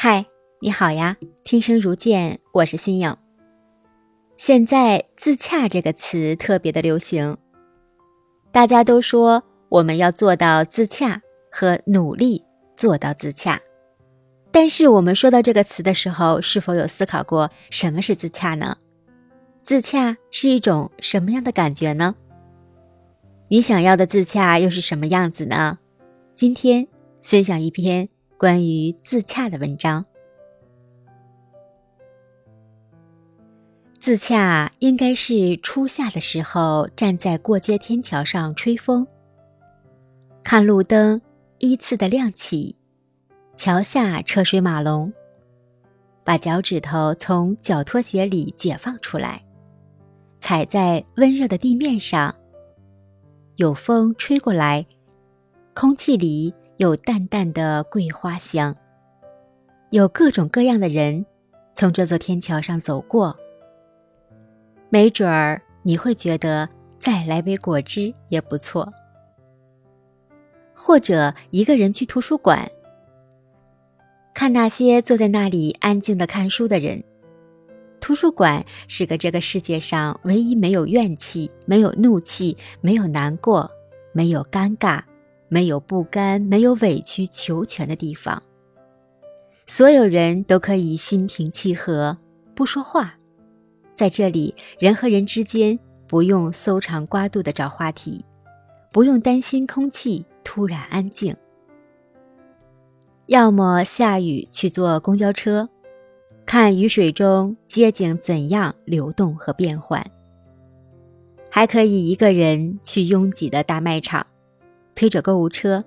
嗨，你好呀！听声如见，我是新颖。现在“自洽”这个词特别的流行，大家都说我们要做到自洽和努力做到自洽。但是我们说到这个词的时候，是否有思考过什么是自洽呢？自洽是一种什么样的感觉呢？你想要的自洽又是什么样子呢？今天分享一篇。关于自洽的文章，自洽应该是初夏的时候，站在过街天桥上吹风，看路灯依次的亮起，桥下车水马龙，把脚趾头从脚拖鞋里解放出来，踩在温热的地面上，有风吹过来，空气里。有淡淡的桂花香，有各种各样的人从这座天桥上走过。没准儿你会觉得再来杯果汁也不错，或者一个人去图书馆，看那些坐在那里安静的看书的人。图书馆是个这个世界上唯一没有怨气、没有怒气、没有难过、没有尴尬。没有不甘，没有委曲求全的地方。所有人都可以心平气和，不说话。在这里，人和人之间不用搜肠刮肚的找话题，不用担心空气突然安静。要么下雨去坐公交车，看雨水中街景怎样流动和变换。还可以一个人去拥挤的大卖场。推着购物车，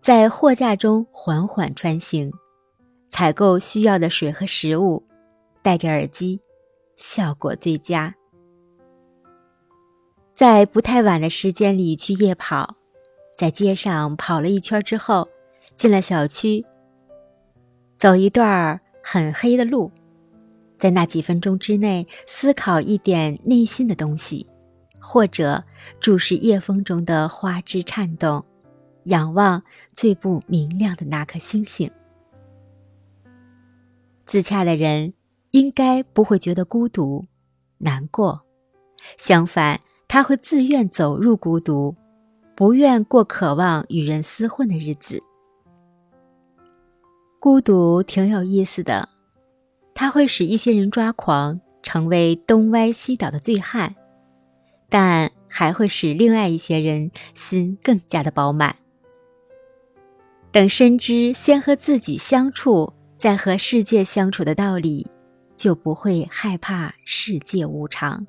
在货架中缓缓穿行，采购需要的水和食物，戴着耳机，效果最佳。在不太晚的时间里去夜跑，在街上跑了一圈之后，进了小区，走一段很黑的路，在那几分钟之内思考一点内心的东西。或者注视夜风中的花枝颤动，仰望最不明亮的那颗星星。自洽的人应该不会觉得孤独、难过，相反，他会自愿走入孤独，不愿过渴望与人厮混的日子。孤独挺有意思的，它会使一些人抓狂，成为东歪西倒的醉汉。但还会使另外一些人心更加的饱满。等深知先和自己相处，再和世界相处的道理，就不会害怕世界无常。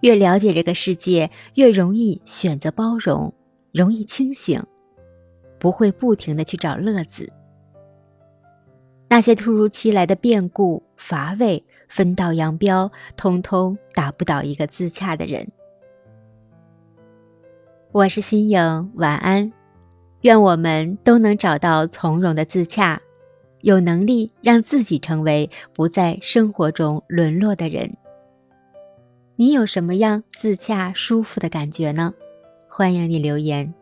越了解这个世界，越容易选择包容，容易清醒，不会不停的去找乐子。那些突如其来的变故、乏味、分道扬镳，通通打不倒一个自洽的人。我是新颖，晚安。愿我们都能找到从容的自洽，有能力让自己成为不在生活中沦落的人。你有什么样自洽舒服的感觉呢？欢迎你留言。